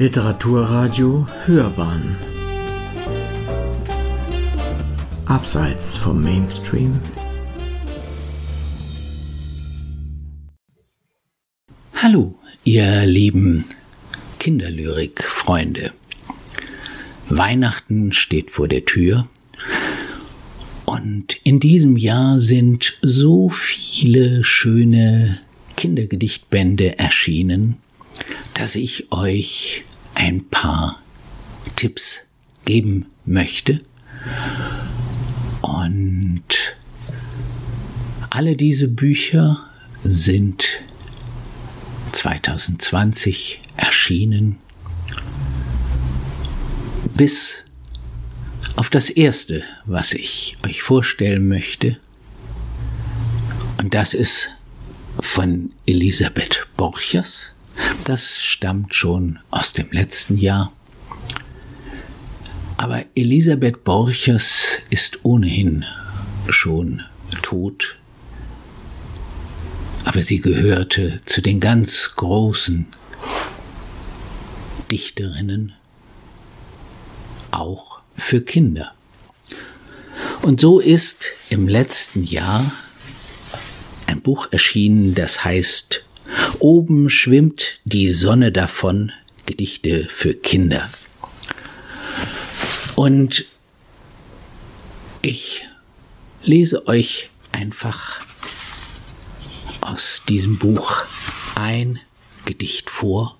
Literaturradio Hörbahn. Abseits vom Mainstream. Hallo, ihr lieben Kinderlyrik-Freunde. Weihnachten steht vor der Tür. Und in diesem Jahr sind so viele schöne Kindergedichtbände erschienen, dass ich euch ein paar Tipps geben möchte. Und alle diese Bücher sind 2020 erschienen, bis auf das erste, was ich euch vorstellen möchte. Und das ist von Elisabeth Borchers das stammt schon aus dem letzten Jahr. Aber Elisabeth Borchers ist ohnehin schon tot. Aber sie gehörte zu den ganz großen Dichterinnen, auch für Kinder. Und so ist im letzten Jahr ein Buch erschienen, das heißt Oben schwimmt die Sonne davon, Gedichte für Kinder. Und ich lese euch einfach aus diesem Buch ein Gedicht vor,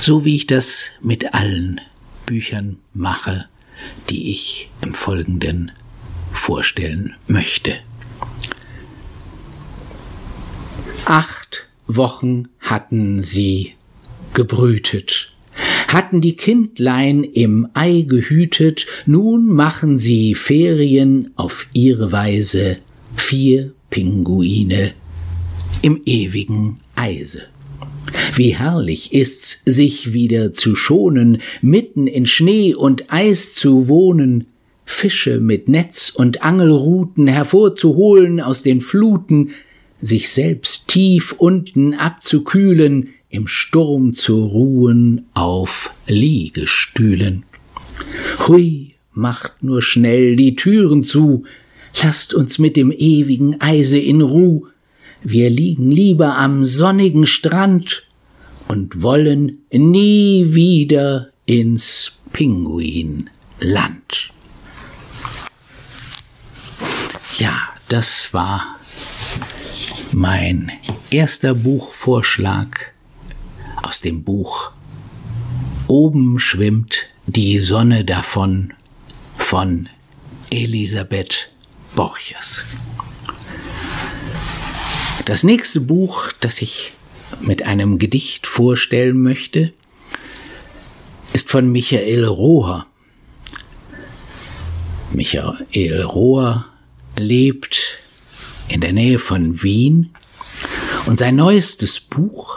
so wie ich das mit allen Büchern mache, die ich im Folgenden vorstellen möchte. Acht Wochen hatten sie gebrütet, hatten die Kindlein im Ei gehütet, nun machen sie Ferien auf ihre Weise, vier Pinguine im ewigen Eise. Wie herrlich ist's, sich wieder zu schonen, mitten in Schnee und Eis zu wohnen, Fische mit Netz und Angelruten hervorzuholen aus den Fluten, sich selbst tief unten abzukühlen, im Sturm zu ruhen auf Liegestühlen. Hui, macht nur schnell die Türen zu, lasst uns mit dem ewigen Eise in Ruh, wir liegen lieber am sonnigen Strand und wollen nie wieder ins Pinguinland. Ja, das war mein erster Buchvorschlag aus dem Buch Oben schwimmt die Sonne davon von Elisabeth Borchers. Das nächste Buch, das ich mit einem Gedicht vorstellen möchte, ist von Michael Rohr. Michael Rohr lebt in der Nähe von Wien. Und sein neuestes Buch,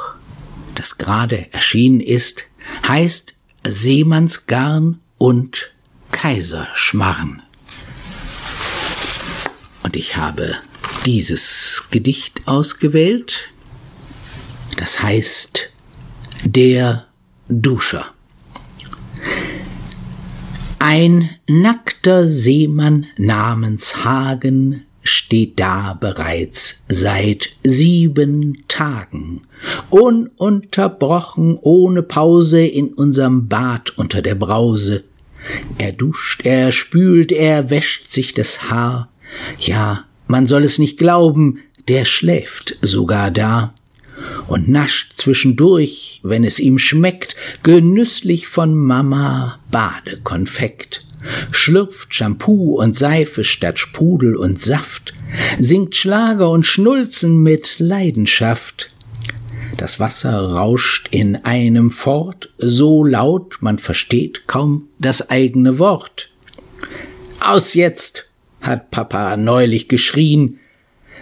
das gerade erschienen ist, heißt Seemannsgarn und Kaiserschmarren. Und ich habe dieses Gedicht ausgewählt. Das heißt Der Duscher. Ein nackter Seemann namens Hagen steht da bereits seit sieben Tagen, ununterbrochen, ohne Pause in unserem Bad unter der Brause. Er duscht, er spült, er wäscht sich das Haar. Ja, man soll es nicht glauben, der schläft sogar da und nascht zwischendurch, wenn es ihm schmeckt, genüsslich von Mama Badekonfekt schlürft Shampoo und Seife statt Sprudel und Saft, singt Schlager und Schnulzen mit Leidenschaft. Das Wasser rauscht in einem fort, so laut, man versteht kaum das eigene Wort. Aus jetzt, hat Papa neulich geschrien,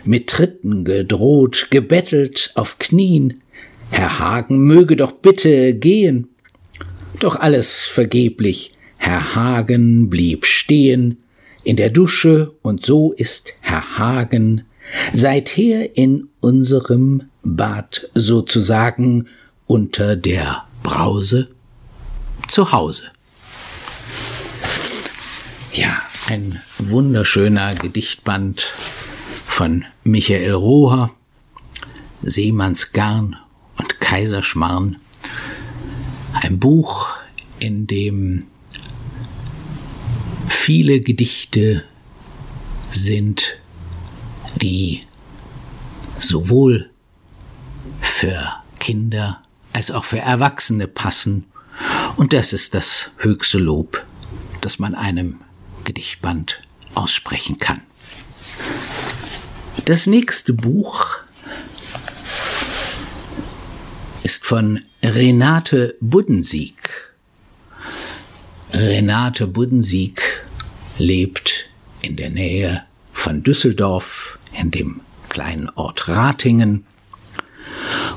mit Tritten gedroht, gebettelt auf Knien. Herr Hagen möge doch bitte gehen. Doch alles vergeblich, Herr Hagen blieb stehen in der Dusche und so ist Herr Hagen seither in unserem Bad sozusagen unter der Brause zu Hause. Ja, ein wunderschöner Gedichtband von Michael Roher, Seemannsgarn und Kaiserschmarrn. Ein Buch, in dem viele Gedichte sind, die sowohl für Kinder als auch für Erwachsene passen. Und das ist das höchste Lob, das man einem Gedichtband aussprechen kann. Das nächste Buch ist von Renate Buddensieg. Renate Buddensieg lebt in der Nähe von Düsseldorf in dem kleinen Ort Ratingen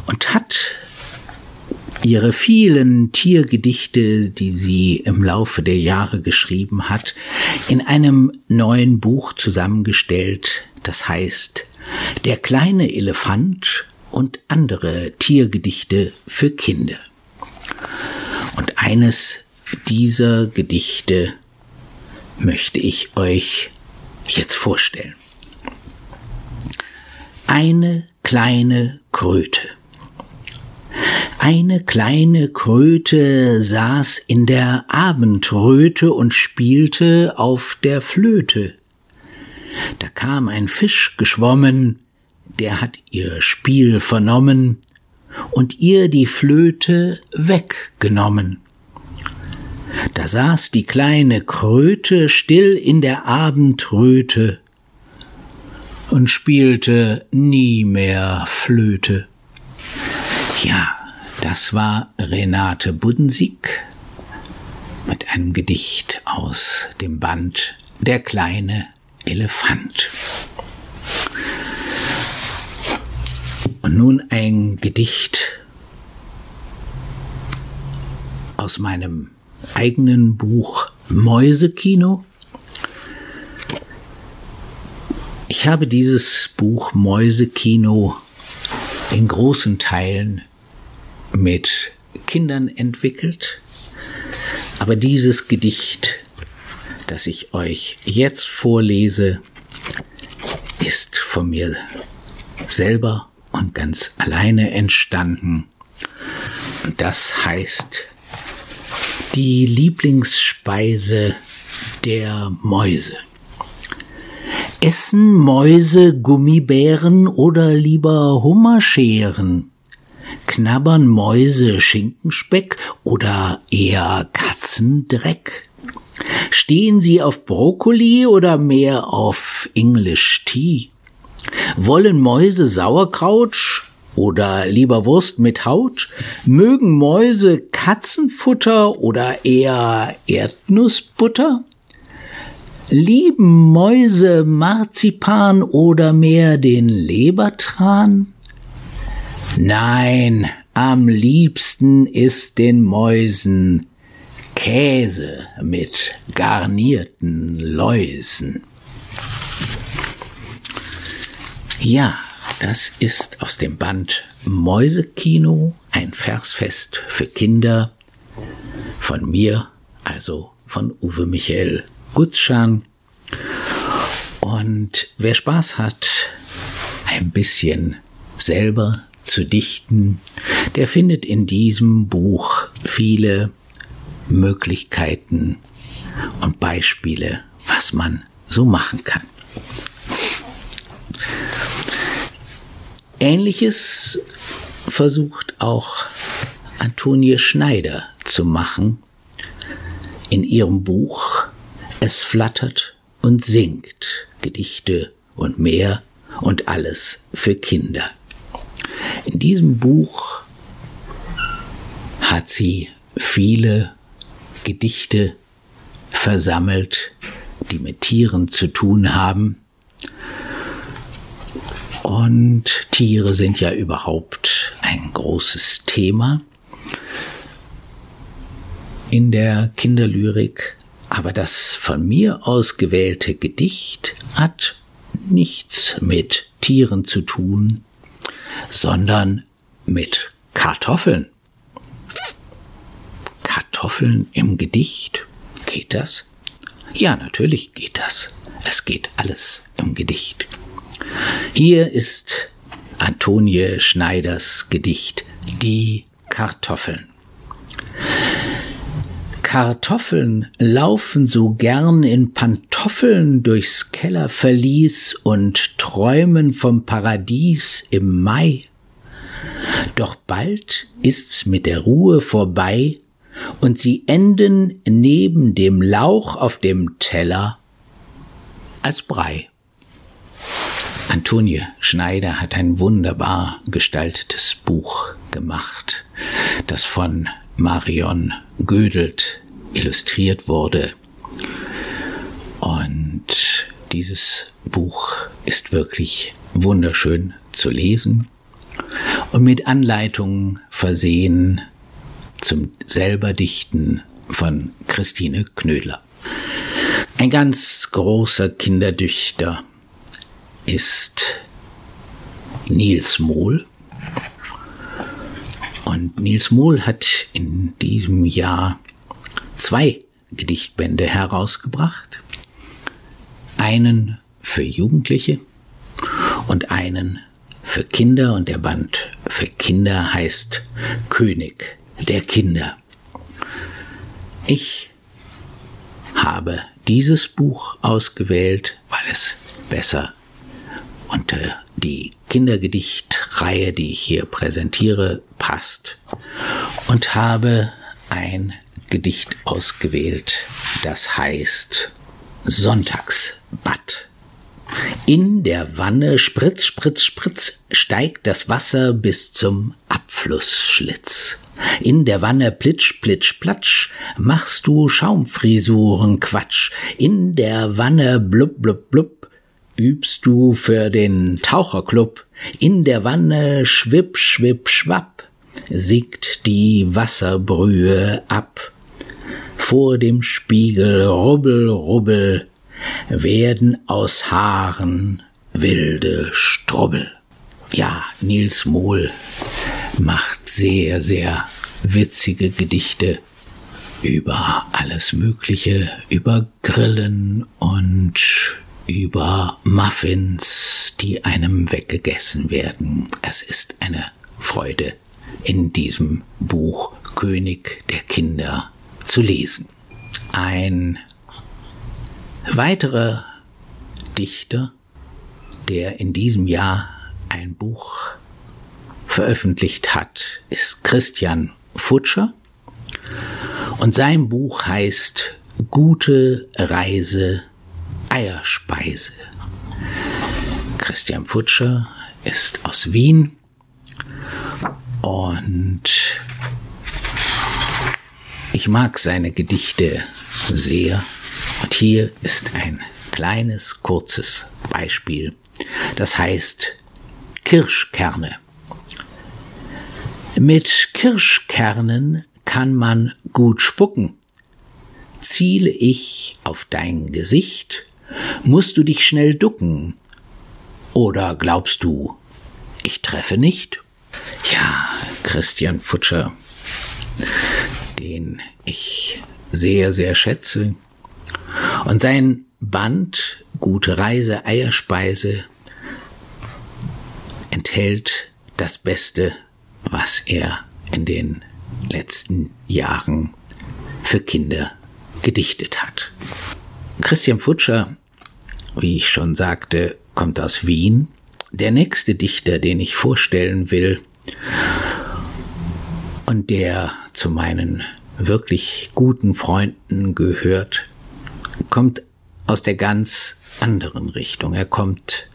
und hat ihre vielen Tiergedichte, die sie im Laufe der Jahre geschrieben hat, in einem neuen Buch zusammengestellt, das heißt Der kleine Elefant und andere Tiergedichte für Kinder. Und eines dieser Gedichte möchte ich euch jetzt vorstellen. Eine kleine Kröte. Eine kleine Kröte saß in der Abendröte und spielte auf der Flöte. Da kam ein Fisch geschwommen, der hat ihr Spiel vernommen und ihr die Flöte weggenommen. Da saß die kleine Kröte still in der Abendröte und spielte nie mehr Flöte. Ja, das war Renate Buddensieg mit einem Gedicht aus dem Band Der kleine Elefant. Und nun ein Gedicht aus meinem eigenen Buch Mäusekino. Ich habe dieses Buch Mäusekino in großen Teilen mit Kindern entwickelt, aber dieses Gedicht, das ich euch jetzt vorlese, ist von mir selber und ganz alleine entstanden. Und das heißt die Lieblingsspeise der Mäuse. Essen Mäuse Gummibären oder lieber Hummerscheren? Knabbern Mäuse Schinkenspeck oder eher Katzendreck? Stehen sie auf Brokkoli oder mehr auf English Tea? Wollen Mäuse Sauerkraut oder lieber Wurst mit Haut? Mögen Mäuse Katzenfutter oder eher Erdnussbutter? Lieben Mäuse Marzipan oder mehr den Lebertran? Nein, am liebsten ist den Mäusen Käse mit garnierten Läusen. Ja, das ist aus dem Band Mäusekino, ein Versfest für Kinder von mir, also von Uwe Michael Gutschan. Und wer Spaß hat, ein bisschen selber zu dichten, der findet in diesem Buch viele Möglichkeiten und Beispiele, was man so machen kann. Ähnliches versucht auch Antonie Schneider zu machen in ihrem Buch Es flattert und singt Gedichte und mehr und alles für Kinder. In diesem Buch hat sie viele Gedichte versammelt, die mit Tieren zu tun haben und Tiere sind ja überhaupt ein großes Thema in der Kinderlyrik, aber das von mir ausgewählte Gedicht hat nichts mit Tieren zu tun, sondern mit Kartoffeln. Kartoffeln im Gedicht? Geht das? Ja, natürlich geht das. Es geht alles im Gedicht. Hier ist Antonie Schneiders Gedicht Die Kartoffeln. Kartoffeln laufen so gern in Pantoffeln durchs Kellerverlies und träumen vom Paradies im Mai. Doch bald ist's mit der Ruhe vorbei und sie enden neben dem Lauch auf dem Teller als Brei. Antonie Schneider hat ein wunderbar gestaltetes Buch gemacht, das von Marion Gödelt illustriert wurde. Und dieses Buch ist wirklich wunderschön zu lesen und mit Anleitungen versehen zum selber Dichten von Christine Knödler. Ein ganz großer Kinderdüchter ist Niels Mohl. Und Niels Mohl hat in diesem Jahr zwei Gedichtbände herausgebracht. Einen für Jugendliche und einen für Kinder und der Band für Kinder heißt König der Kinder. Ich habe dieses Buch ausgewählt, weil es besser unter die Kindergedichtreihe, die ich hier präsentiere, passt und habe ein Gedicht ausgewählt, das heißt Sonntagsbad. In der Wanne spritz, spritz, spritz steigt das Wasser bis zum Abflussschlitz. In der Wanne plitsch, plitsch, platsch machst du Schaumfrisuren Quatsch. In der Wanne blub, blub, blub übst du für den Taucherclub. In der Wanne schwipp, schwipp, schwapp siegt die Wasserbrühe ab. Vor dem Spiegel rubbel, rubbel werden aus Haaren wilde Strubbel. Ja, Nils Mohl macht sehr, sehr witzige Gedichte über alles Mögliche, über Grillen und über Muffins, die einem weggegessen werden. Es ist eine Freude, in diesem Buch König der Kinder zu lesen. Ein weiterer Dichter, der in diesem Jahr ein Buch veröffentlicht hat, ist Christian Futscher. Und sein Buch heißt Gute Reise Eierspeise. Christian Futscher ist aus Wien und ich mag seine Gedichte sehr. Und hier ist ein kleines, kurzes Beispiel. Das heißt Kirschkerne. Mit Kirschkernen kann man gut spucken. Ziele ich auf dein Gesicht, musst du dich schnell ducken. Oder glaubst du, ich treffe nicht? Ja, Christian Futscher, den ich sehr, sehr schätze. Und sein Band Gute Reise, Eierspeise enthält das Beste, was er in den letzten Jahren für Kinder gedichtet hat. Christian Futscher, wie ich schon sagte, kommt aus Wien. Der nächste Dichter, den ich vorstellen will und der zu meinen wirklich guten Freunden gehört, kommt aus der ganz anderen Richtung. Er kommt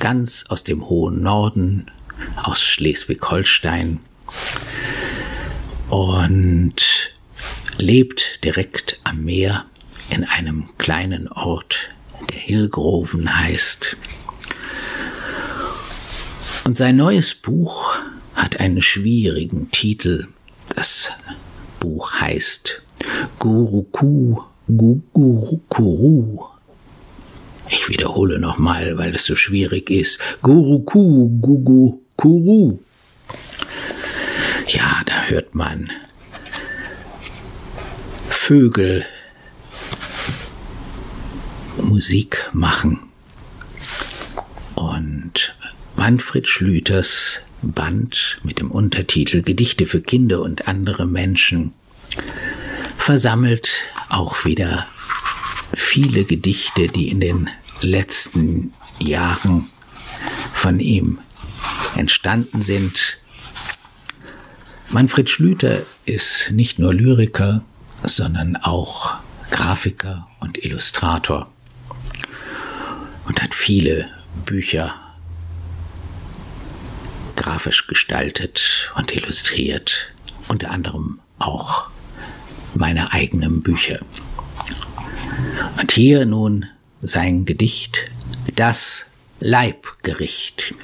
ganz aus dem hohen Norden, aus Schleswig-Holstein und lebt direkt am Meer in einem kleinen Ort, der Hillgroven heißt. Und sein neues Buch hat einen schwierigen Titel. Das Buch heißt Guruku Gugurukuru. Ich wiederhole nochmal, weil es so schwierig ist. Guruku Gugukuru. Ja, da hört man Vögel Musik machen. Und Manfred Schlüters Band mit dem Untertitel Gedichte für Kinder und andere Menschen versammelt auch wieder viele Gedichte, die in den letzten Jahren von ihm entstanden sind. Manfred Schlüter ist nicht nur Lyriker, sondern auch Grafiker und Illustrator und hat viele Bücher grafisch gestaltet und illustriert, unter anderem auch meine eigenen Bücher. Und hier nun sein Gedicht Das Leibgericht.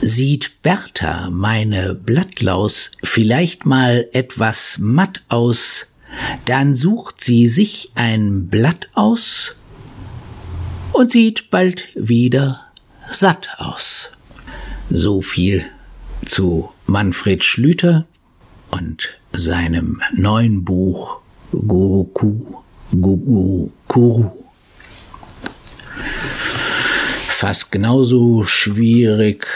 Sieht Bertha, meine Blattlaus, vielleicht mal etwas matt aus, dann sucht sie sich ein Blatt aus und sieht bald wieder satt aus. So viel zu Manfred Schlüter und seinem neuen Buch Guruku Gugu Kuru. Fast genauso schwierig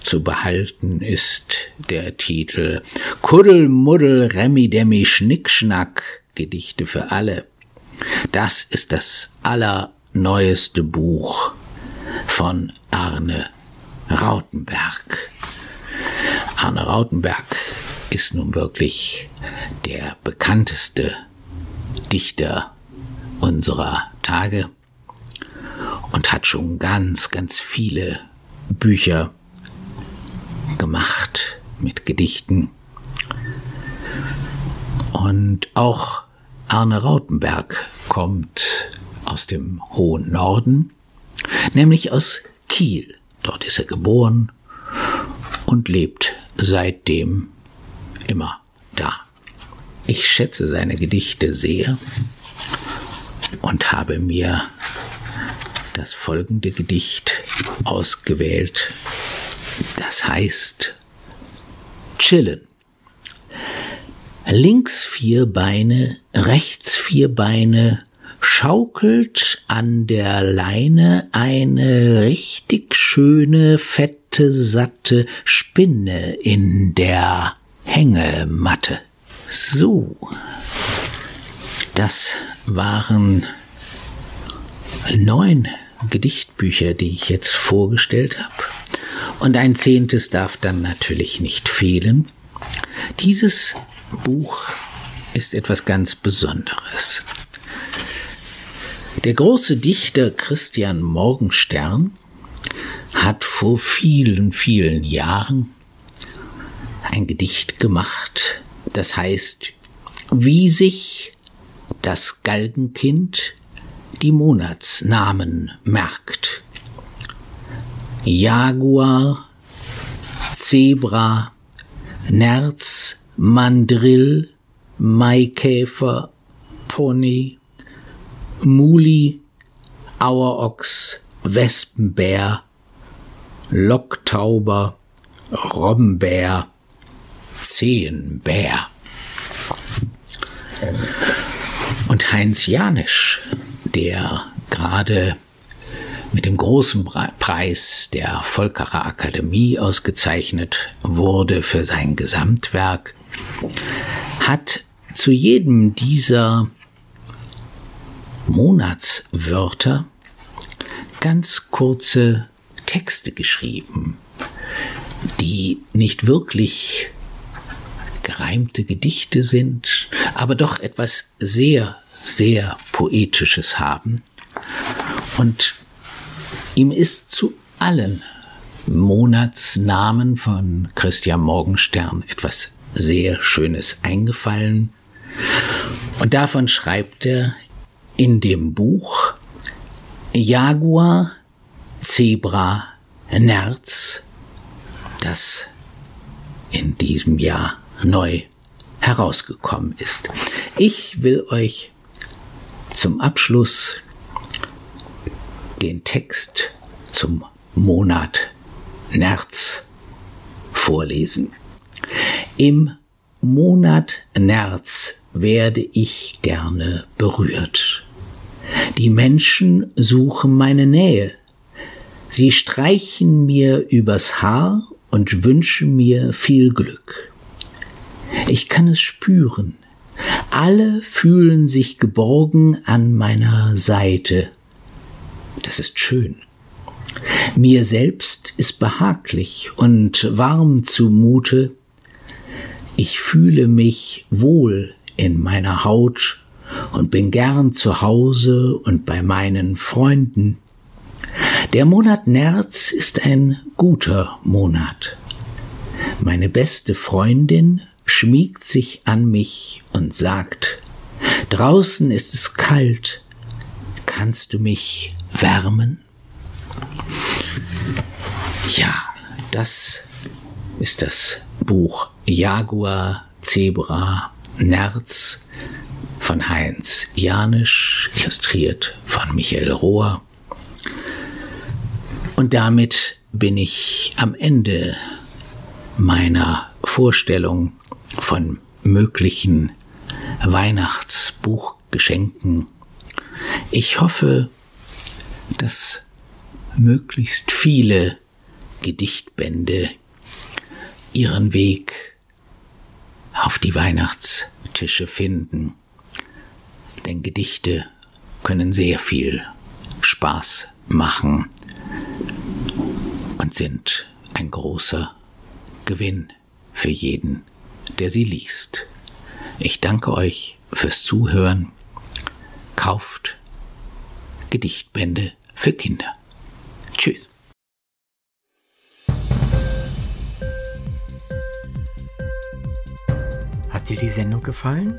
zu behalten ist der Titel Kuddelmuddel Remi-Demi Schnickschnack Gedichte für alle. Das ist das allerneueste Buch von Arne Rautenberg. Arne Rautenberg ist nun wirklich der bekannteste Dichter unserer Tage und hat schon ganz, ganz viele Bücher gemacht mit Gedichten. Und auch Arne Rautenberg kommt aus dem hohen Norden, nämlich aus Kiel. Dort ist er geboren und lebt seitdem immer da. Ich schätze seine Gedichte sehr und habe mir das folgende Gedicht ausgewählt. Das heißt Chillen. Links vier Beine, rechts vier Beine, schaukelt an der Leine eine richtig schöne, fette, satte Spinne in der Hängematte. So, das waren neun Gedichtbücher, die ich jetzt vorgestellt habe. Und ein zehntes darf dann natürlich nicht fehlen. Dieses Buch ist etwas ganz Besonderes. Der große Dichter Christian Morgenstern hat vor vielen, vielen Jahren ein Gedicht gemacht, das heißt, wie sich das Galgenkind die Monatsnamen merkt. Jaguar, Zebra, Nerz, Mandrill, Maikäfer, Pony, Muli, Auerochs, Wespenbär, Locktauber, Robbenbär, Zehenbär. Und Heinz Janisch, der gerade mit dem großen Preis der Volkerer Akademie ausgezeichnet wurde für sein Gesamtwerk, hat zu jedem dieser Monatswörter ganz kurze Texte geschrieben, die nicht wirklich gereimte Gedichte sind, aber doch etwas sehr, sehr Poetisches haben. Und ihm ist zu allen Monatsnamen von Christian Morgenstern etwas sehr Schönes eingefallen. Und davon schreibt er in dem Buch Jaguar, Zebra, Nerz, das in diesem Jahr neu herausgekommen ist. Ich will euch zum Abschluss den Text zum Monat Nerz vorlesen. Im Monat März werde ich gerne berührt. Die Menschen suchen meine Nähe. Sie streichen mir übers Haar und wünschen mir viel Glück. Ich kann es spüren. Alle fühlen sich geborgen an meiner Seite. Das ist schön. Mir selbst ist behaglich und warm zumute. Ich fühle mich wohl in meiner Haut und bin gern zu Hause und bei meinen Freunden. Der Monat März ist ein guter Monat. Meine beste Freundin schmiegt sich an mich und sagt, draußen ist es kalt, kannst du mich wärmen? Ja, das ist das Buch Jaguar, Zebra, Nerz von Heinz Janisch, illustriert von Michael Rohr. Und damit bin ich am Ende meiner Vorstellung von möglichen Weihnachtsbuchgeschenken. Ich hoffe, dass möglichst viele Gedichtbände ihren Weg auf die Weihnachtstische finden. Denn Gedichte können sehr viel Spaß machen und sind ein großer Gewinn für jeden, der sie liest. Ich danke euch fürs Zuhören. Kauft Gedichtbände für Kinder. Tschüss. Hat dir die Sendung gefallen?